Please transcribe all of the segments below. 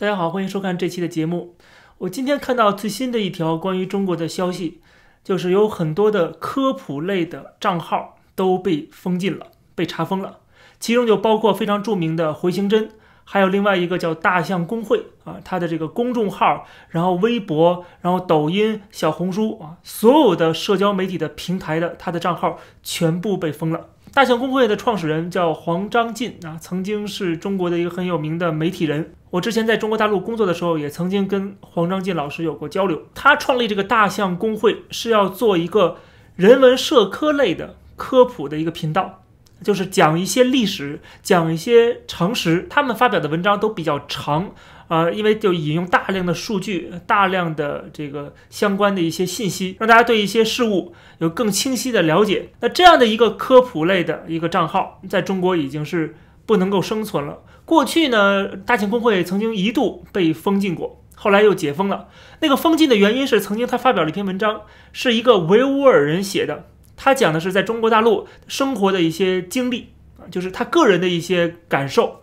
大家好，欢迎收看这期的节目。我今天看到最新的一条关于中国的消息，就是有很多的科普类的账号都被封禁了，被查封了。其中就包括非常著名的回形针，还有另外一个叫大象公会啊，它的这个公众号，然后微博，然后抖音、小红书啊，所有的社交媒体的平台的它的账号全部被封了。大象公会的创始人叫黄章进啊，曾经是中国的一个很有名的媒体人。我之前在中国大陆工作的时候，也曾经跟黄章进老师有过交流。他创立这个大象公会是要做一个人文社科类的科普的一个频道，就是讲一些历史，讲一些常识。他们发表的文章都比较长。啊，因为就引用大量的数据，大量的这个相关的一些信息，让大家对一些事物有更清晰的了解。那这样的一个科普类的一个账号，在中国已经是不能够生存了。过去呢，大庆公会曾经一度被封禁过，后来又解封了。那个封禁的原因是，曾经他发表了一篇文章，是一个维吾尔人写的，他讲的是在中国大陆生活的一些经历啊，就是他个人的一些感受。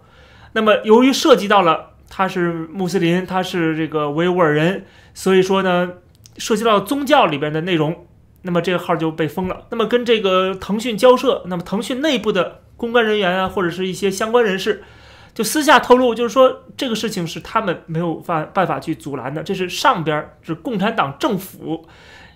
那么由于涉及到了。他是穆斯林，他是这个维吾尔人，所以说呢，涉及到宗教里边的内容，那么这个号就被封了。那么跟这个腾讯交涉，那么腾讯内部的公关人员啊，或者是一些相关人士，就私下透露，就是说这个事情是他们没有办办法去阻拦的，这是上边是共产党政府。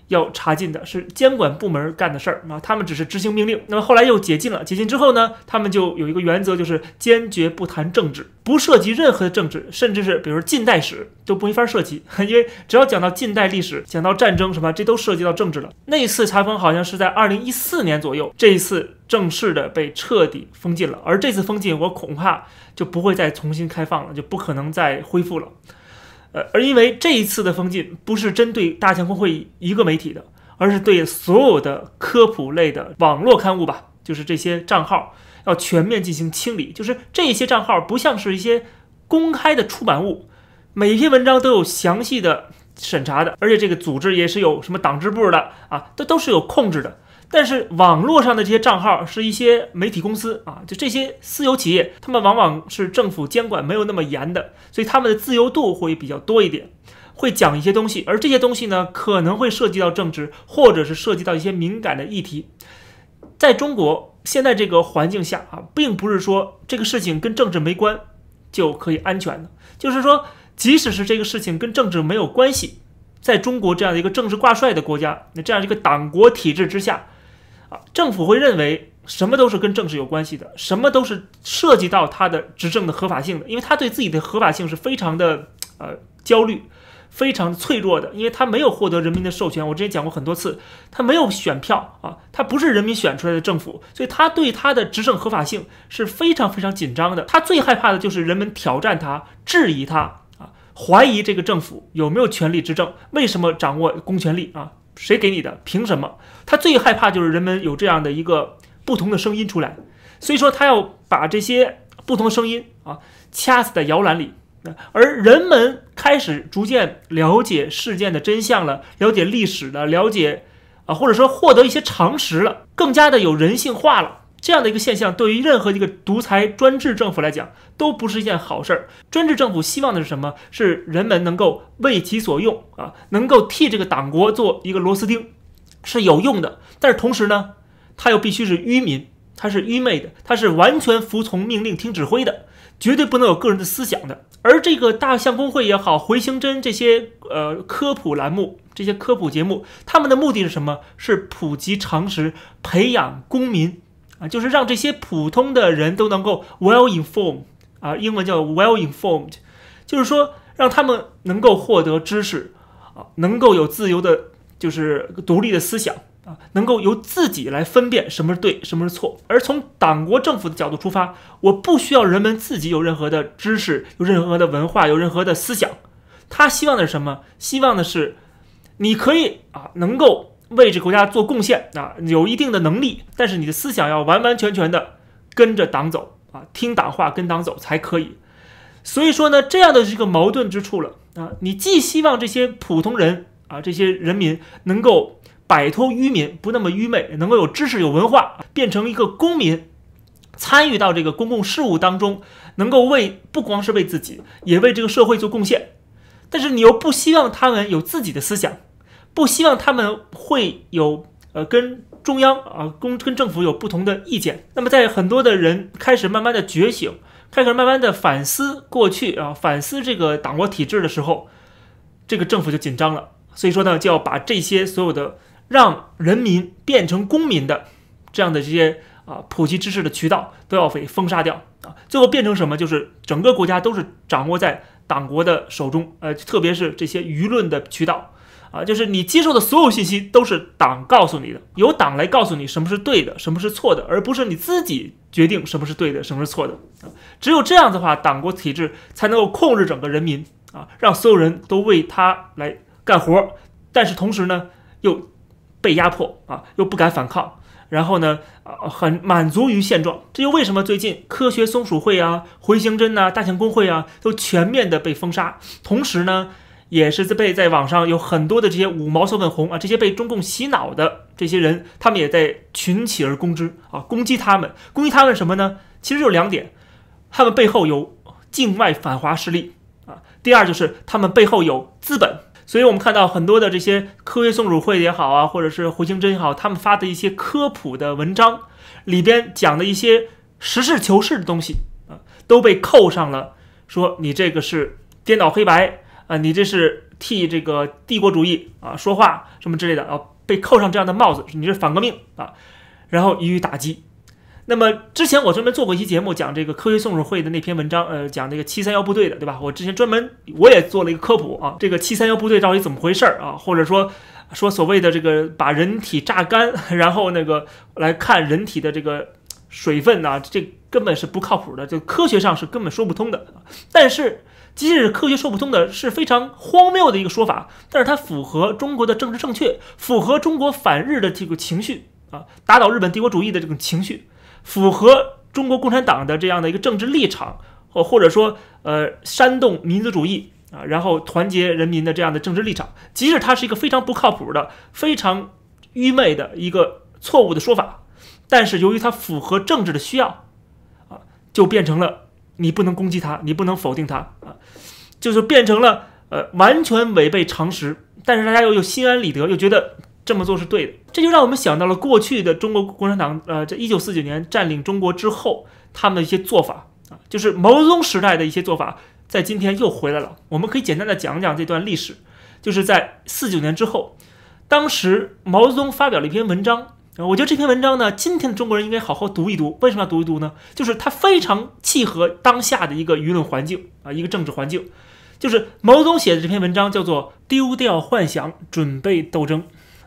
要查禁的是监管部门干的事儿啊，他们只是执行命令。那么后来又解禁了，解禁之后呢，他们就有一个原则，就是坚决不谈政治，不涉及任何的政治，甚至是比如近代史都不没法涉及，因为只要讲到近代历史，讲到战争什么，这都涉及到政治了。那一次查封好像是在二零一四年左右，这一次正式的被彻底封禁了。而这次封禁，我恐怕就不会再重新开放了，就不可能再恢复了。呃，而因为这一次的封禁不是针对大象公会一个媒体的，而是对所有的科普类的网络刊物吧，就是这些账号要全面进行清理。就是这些账号不像是一些公开的出版物，每一篇文章都有详细的审查的，而且这个组织也是有什么党支部的啊，都都是有控制的。但是网络上的这些账号是一些媒体公司啊，就这些私有企业，他们往往是政府监管没有那么严的，所以他们的自由度会比较多一点，会讲一些东西，而这些东西呢，可能会涉及到政治，或者是涉及到一些敏感的议题。在中国现在这个环境下啊，并不是说这个事情跟政治没关就可以安全的，就是说，即使是这个事情跟政治没有关系，在中国这样的一个政治挂帅的国家，那这样一个党国体制之下。啊，政府会认为什么都是跟政治有关系的，什么都是涉及到他的执政的合法性的，因为他对自己的合法性是非常的呃焦虑，非常脆弱的，因为他没有获得人民的授权。我之前讲过很多次，他没有选票啊，他不是人民选出来的政府，所以他对他的执政合法性是非常非常紧张的。他最害怕的就是人们挑战他、质疑他啊，怀疑这个政府有没有权力执政，为什么掌握公权力啊？谁给你的？凭什么？他最害怕就是人们有这样的一个不同的声音出来，所以说他要把这些不同的声音啊掐死在摇篮里。而人们开始逐渐了解事件的真相了，了解历史了，了解啊，或者说获得一些常识了，更加的有人性化了。这样的一个现象，对于任何一个独裁专制政府来讲，都不是一件好事儿。专制政府希望的是什么？是人们能够为其所用啊，能够替这个党国做一个螺丝钉，是有用的。但是同时呢，他又必须是愚民，他是愚昧的，他是完全服从命令、听指挥的，绝对不能有个人的思想的。而这个大象公会也好，回形针这些呃科普栏目、这些科普节目，他们的目的是什么？是普及常识，培养公民。啊，就是让这些普通的人都能够 well informed 啊，英文叫 well informed，就是说让他们能够获得知识啊，能够有自由的，就是独立的思想啊，能够由自己来分辨什么是对，什么是错。而从党国政府的角度出发，我不需要人们自己有任何的知识，有任何的文化，有任何的思想。他希望的是什么？希望的是你可以啊，能够。为这国家做贡献啊，有一定的能力，但是你的思想要完完全全的跟着党走啊，听党话跟党走才可以。所以说呢，这样的这个矛盾之处了啊，你既希望这些普通人啊，这些人民能够摆脱愚民，不那么愚昧，能够有知识、有文化，变成一个公民，参与到这个公共事务当中，能够为不光是为自己，也为这个社会做贡献。但是你又不希望他们有自己的思想，不希望他们会有呃跟中央啊公跟政府有不同的意见。那么在很多的人开始慢慢的觉醒，开始慢慢的反思过去啊，反思这个党国体制的时候，这个政府就紧张了。所以说呢，就要把这些所有的让人民变成公民的这样的这些啊普及知识的渠道都要给封杀掉啊。最后变成什么？就是整个国家都是掌握在。党国的手中，呃，特别是这些舆论的渠道，啊，就是你接受的所有信息都是党告诉你的，由党来告诉你什么是对的，什么是错的，而不是你自己决定什么是对的，什么是错的。只有这样的话，党国体制才能够控制整个人民，啊，让所有人都为他来干活，但是同时呢，又被压迫，啊，又不敢反抗。然后呢，呃，很满足于现状，这就为什么最近科学松鼠会啊、回形针呐、大象公会啊，都全面的被封杀。同时呢，也是在被在网上有很多的这些五毛小粉红啊，这些被中共洗脑的这些人，他们也在群起而攻之啊，攻击他们，攻击他们什么呢？其实就两点，他们背后有境外反华势力啊，第二就是他们背后有资本。所以，我们看到很多的这些科学松鼠会也好啊，或者是回形针也好，他们发的一些科普的文章里边讲的一些实事求是的东西啊，都被扣上了说你这个是颠倒黑白啊，你这是替这个帝国主义啊说话什么之类的啊，被扣上这样的帽子，你是反革命啊，然后予以打击。那么之前我专门做过一期节目，讲这个科学松鼠会的那篇文章，呃，讲这个七三幺部队的，对吧？我之前专门我也做了一个科普啊，这个七三幺部队到底怎么回事儿啊？或者说说所谓的这个把人体榨干，然后那个来看人体的这个水分啊，这根本是不靠谱的，就科学上是根本说不通的。但是即使科学说不通的，是非常荒谬的一个说法，但是它符合中国的政治正确，符合中国反日的这个情绪啊，打倒日本帝国主义的这种情绪。符合中国共产党的这样的一个政治立场，或或者说，呃，煽动民族主义啊，然后团结人民的这样的政治立场，即使它是一个非常不靠谱的、非常愚昧的一个错误的说法，但是由于它符合政治的需要，啊，就变成了你不能攻击他，你不能否定他啊，就是变成了呃完全违背常识，但是大家又又心安理得，又觉得。这么做是对的，这就让我们想到了过去的中国共产党，呃，在一九四九年占领中国之后，他们的一些做法啊，就是毛泽东时代的一些做法，在今天又回来了。我们可以简单的讲讲这段历史，就是在四九年之后，当时毛泽东发表了一篇文章，我觉得这篇文章呢，今天的中国人应该好好读一读。为什么要读一读呢？就是它非常契合当下的一个舆论环境啊，一个政治环境。就是毛泽东写的这篇文章叫做《丢掉幻想，准备斗争》。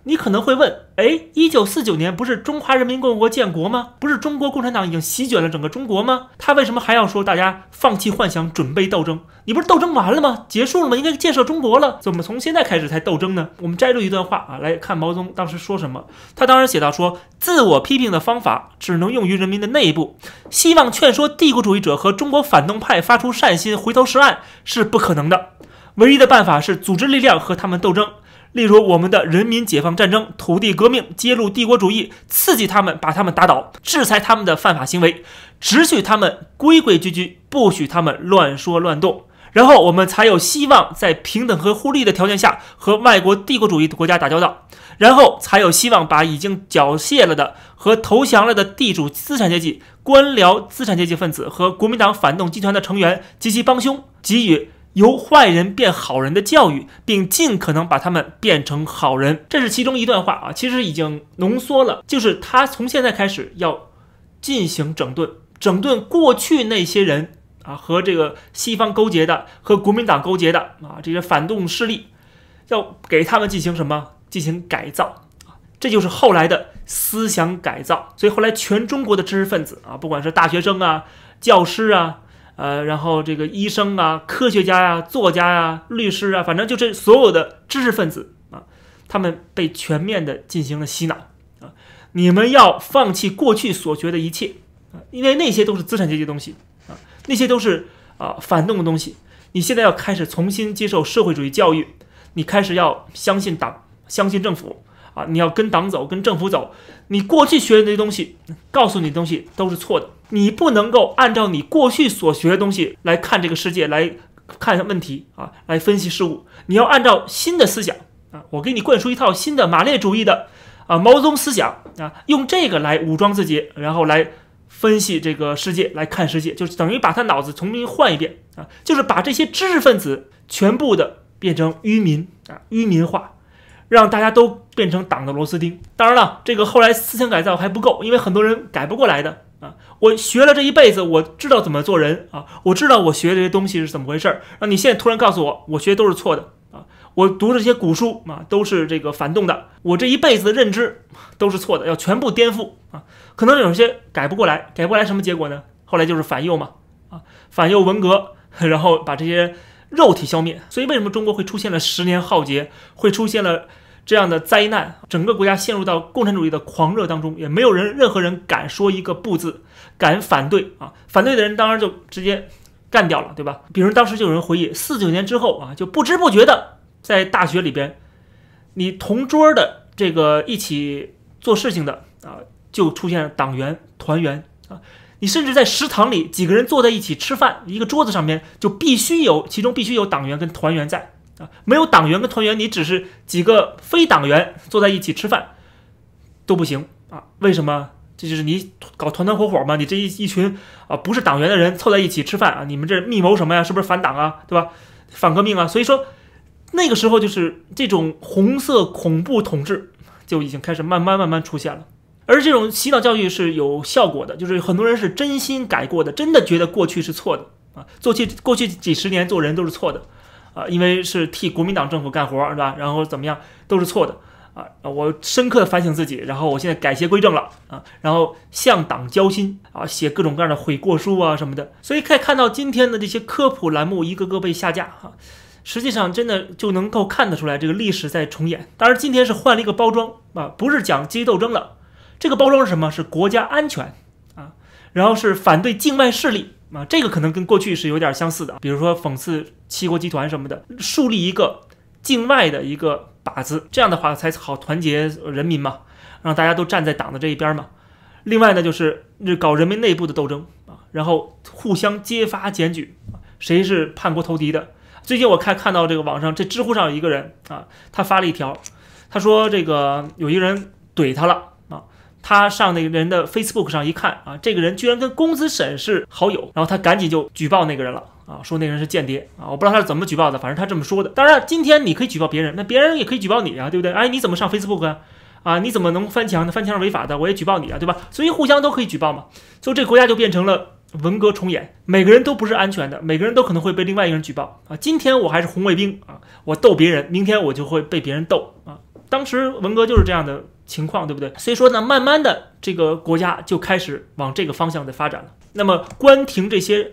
你可能会问，哎，一九四九年不是中华人民共和国建国吗？不是中国共产党已经席卷了整个中国吗？他为什么还要说大家放弃幻想，准备斗争？你不是斗争完了吗？结束了吗？应该建设中国了，怎么从现在开始才斗争呢？我们摘录一段话啊，来看毛泽东当时说什么。他当时写到说，自我批评的方法只能用于人民的内部，希望劝说帝国主义者和中国反动派发出善心，回头是岸是不可能的。唯一的办法是组织力量和他们斗争。例如，我们的人民解放战争、土地革命，揭露帝国主义，刺激他们，把他们打倒，制裁他们的犯法行为，只许他们规规矩矩，不许他们乱说乱动，然后我们才有希望在平等和互利的条件下和外国帝国主义的国家打交道，然后才有希望把已经缴械了的和投降了的地主资产阶级、官僚资产阶级分子和国民党反动集团的成员及其帮凶给予。由坏人变好人的教育，并尽可能把他们变成好人，这是其中一段话啊。其实已经浓缩了，就是他从现在开始要进行整顿，整顿过去那些人啊，和这个西方勾结的，和国民党勾结的啊，这些反动势力，要给他们进行什么？进行改造啊，这就是后来的思想改造。所以后来全中国的知识分子啊，不管是大学生啊、教师啊。呃，然后这个医生啊、科学家呀、作家呀、律师啊，反正就这所有的知识分子啊，他们被全面的进行了洗脑啊！你们要放弃过去所学的一切啊，因为那些都是资产阶级东西啊，那些都是啊反动的东西。你现在要开始重新接受社会主义教育，你开始要相信党、相信政府啊，你要跟党走、跟政府走。你过去学的那些东西，告诉你的东西都是错的。你不能够按照你过去所学的东西来看这个世界，来看问题啊，来分析事物。你要按照新的思想啊，我给你灌输一套新的马列主义的啊毛泽东思想啊，用这个来武装自己，然后来分析这个世界，来看世界，就是等于把他脑子重新换一遍啊，就是把这些知识分子全部的变成愚民啊，愚民化。让大家都变成党的螺丝钉。当然了，这个后来思想改造还不够，因为很多人改不过来的。我学了这一辈子，我知道怎么做人啊，我知道我学这些东西是怎么回事儿。那你现在突然告诉我，我学都是错的啊，我读这些古书啊都是这个反动的，我这一辈子的认知都是错的，要全部颠覆啊。可能有些改不过来，改不过来什么结果呢？后来就是反右嘛啊，反右文革，然后把这些肉体消灭。所以为什么中国会出现了十年浩劫，会出现了？这样的灾难，整个国家陷入到共产主义的狂热当中，也没有人，任何人敢说一个不字，敢反对啊！反对的人当然就直接干掉了，对吧？比如当时就有人回忆，四九年之后啊，就不知不觉的在大学里边，你同桌的这个一起做事情的啊，就出现了党员、团员啊，你甚至在食堂里几个人坐在一起吃饭，一个桌子上面就必须有，其中必须有党员跟团员在啊。没有党员跟团员，你只是几个非党员坐在一起吃饭都不行啊？为什么？这就是你搞团团伙伙嘛？你这一一群啊不是党员的人凑在一起吃饭啊？你们这密谋什么呀？是不是反党啊？对吧？反革命啊？所以说那个时候就是这种红色恐怖统治就已经开始慢慢慢慢出现了。而这种洗脑教育是有效果的，就是很多人是真心改过的，真的觉得过去是错的啊，过去过去几十年做人都是错的。啊，因为是替国民党政府干活，是吧？然后怎么样都是错的啊！我深刻的反省自己，然后我现在改邪归正了啊！然后向党交心啊，写各种各样的悔过书啊什么的。所以可以看到今天的这些科普栏目一个个被下架哈，实际上真的就能够看得出来这个历史在重演。当然今天是换了一个包装啊，不是讲阶级斗争了，这个包装是什么？是国家安全啊，然后是反对境外势力。啊，这个可能跟过去是有点相似的，比如说讽刺七国集团什么的，树立一个境外的一个靶子，这样的话才好团结人民嘛，让大家都站在党的这一边嘛。另外呢，就是搞人民内部的斗争啊，然后互相揭发检举，谁是叛国投敌的。最近我看看到这个网上这知乎上有一个人啊，他发了一条，他说这个有一个人怼他了啊。他上那个人的 Facebook 上一看啊，这个人居然跟公子沈是好友，然后他赶紧就举报那个人了啊，说那人是间谍啊，我不知道他是怎么举报的，反正他这么说的。当然，今天你可以举报别人，那别人也可以举报你啊，对不对？哎，你怎么上 Facebook 啊？啊，你怎么能翻墙呢？翻墙是违法的，我也举报你啊，对吧？所以互相都可以举报嘛。所以这国家就变成了文革重演，每个人都不是安全的，每个人都可能会被另外一个人举报啊。今天我还是红卫兵啊，我斗别人，明天我就会被别人斗啊。当时文革就是这样的。情况对不对？所以说呢，慢慢的这个国家就开始往这个方向在发展了。那么关停这些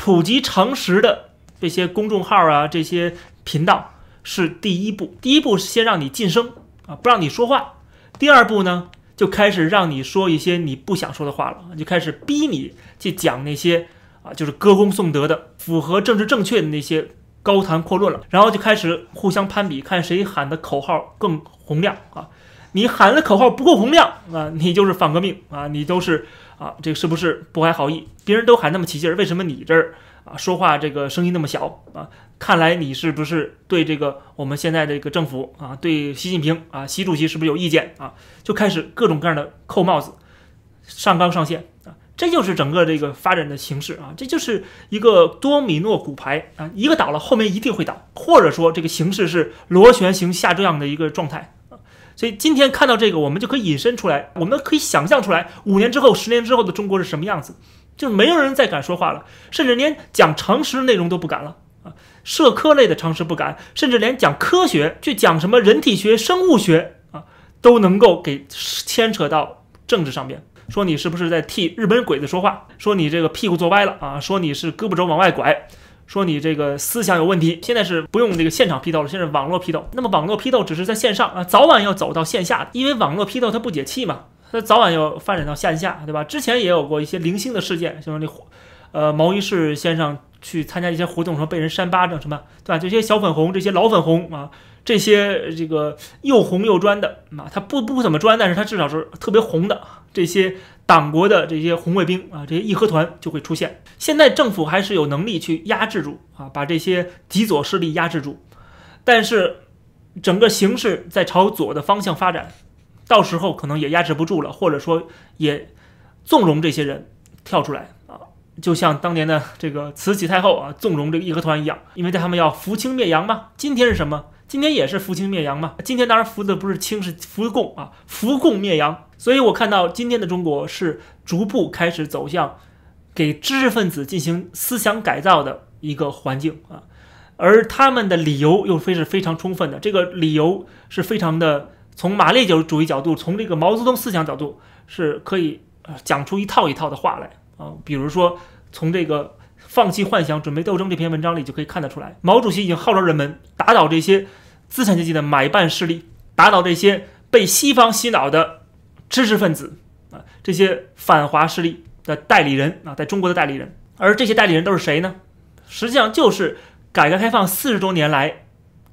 普及常识的这些公众号啊，这些频道是第一步。第一步是先让你晋升啊，不让你说话。第二步呢，就开始让你说一些你不想说的话了，就开始逼你去讲那些啊，就是歌功颂德的、符合政治正确的那些高谈阔论了。然后就开始互相攀比，看谁喊的口号更洪亮啊。你喊的口号不够洪亮啊，你就是反革命啊，你都是啊，这个是不是不怀好意？别人都喊那么起劲儿，为什么你这儿啊说话这个声音那么小啊？看来你是不是对这个我们现在这个政府啊，对习近平啊，习主席是不是有意见啊？就开始各种各样的扣帽子，上纲上线啊，这就是整个这个发展的形式啊，这就是一个多米诺骨牌啊，一个倒了，后面一定会倒，或者说这个形式是螺旋形下降的一个状态。所以今天看到这个，我们就可以引申出来，我们可以想象出来，五年之后、十年之后的中国是什么样子，就是没有人再敢说话了，甚至连讲常识内容都不敢了啊，社科类的常识不敢，甚至连讲科学，去讲什么人体学、生物学啊，都能够给牵扯到政治上面，说你是不是在替日本鬼子说话，说你这个屁股坐歪了？啊，说你是胳膊肘往外拐。说你这个思想有问题，现在是不用这个现场批斗了，现在网络批斗。那么网络批斗只是在线上啊，早晚要走到线下，因为网络批斗它不解气嘛，它早晚要发展到线下，对吧？之前也有过一些零星的事件，像那呃毛一士先生去参加一些活动时候被人扇巴掌什么，对吧？这些小粉红，这些老粉红啊，这些这个又红又专的啊，他不不怎么专，但是他至少是特别红的，这些党国的这些红卫兵啊，这些义和团就会出现。现在政府还是有能力去压制住啊，把这些极左势力压制住，但是整个形势在朝左的方向发展，到时候可能也压制不住了，或者说也纵容这些人跳出来啊，就像当年的这个慈禧太后啊，纵容这个义和团一样，因为他们要扶清灭洋嘛。今天是什么？今天也是扶清灭洋嘛？今天当然扶的不是清，是扶共啊，扶共灭洋。所以我看到今天的中国是逐步开始走向给知识分子进行思想改造的一个环境啊，而他们的理由又非是非常充分的。这个理由是非常的，从马列主义角度，从这个毛泽东思想角度，是可以讲出一套一套的话来啊。比如说，从这个。放弃幻想，准备斗争。这篇文章里就可以看得出来，毛主席已经号召人们打倒这些资产阶级的买办势力，打倒这些被西方洗脑的知识分子啊，这些反华势力的代理人啊，在中国的代理人。而这些代理人都是谁呢？实际上就是改革开放四十多年来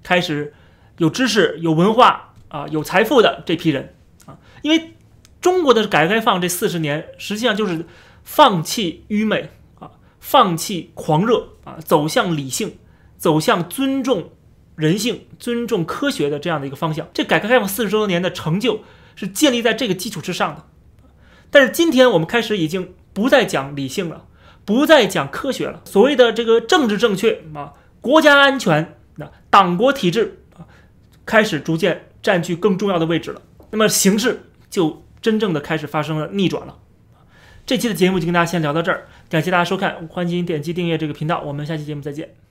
开始有知识、有文化啊、有财富的这批人啊。因为中国的改革开放这四十年，实际上就是放弃愚昧啊。放弃狂热啊，走向理性，走向尊重人性、尊重科学的这样的一个方向。这改革开放四十多年的成就是建立在这个基础之上的。但是今天我们开始已经不再讲理性了，不再讲科学了。所谓的这个政治正确啊，国家安全、那党国体制啊，开始逐渐占据更重要的位置了。那么形势就真正的开始发生了逆转了。这期的节目就跟大家先聊到这儿。感谢大家收看，欢迎点击订阅这个频道，我们下期节目再见。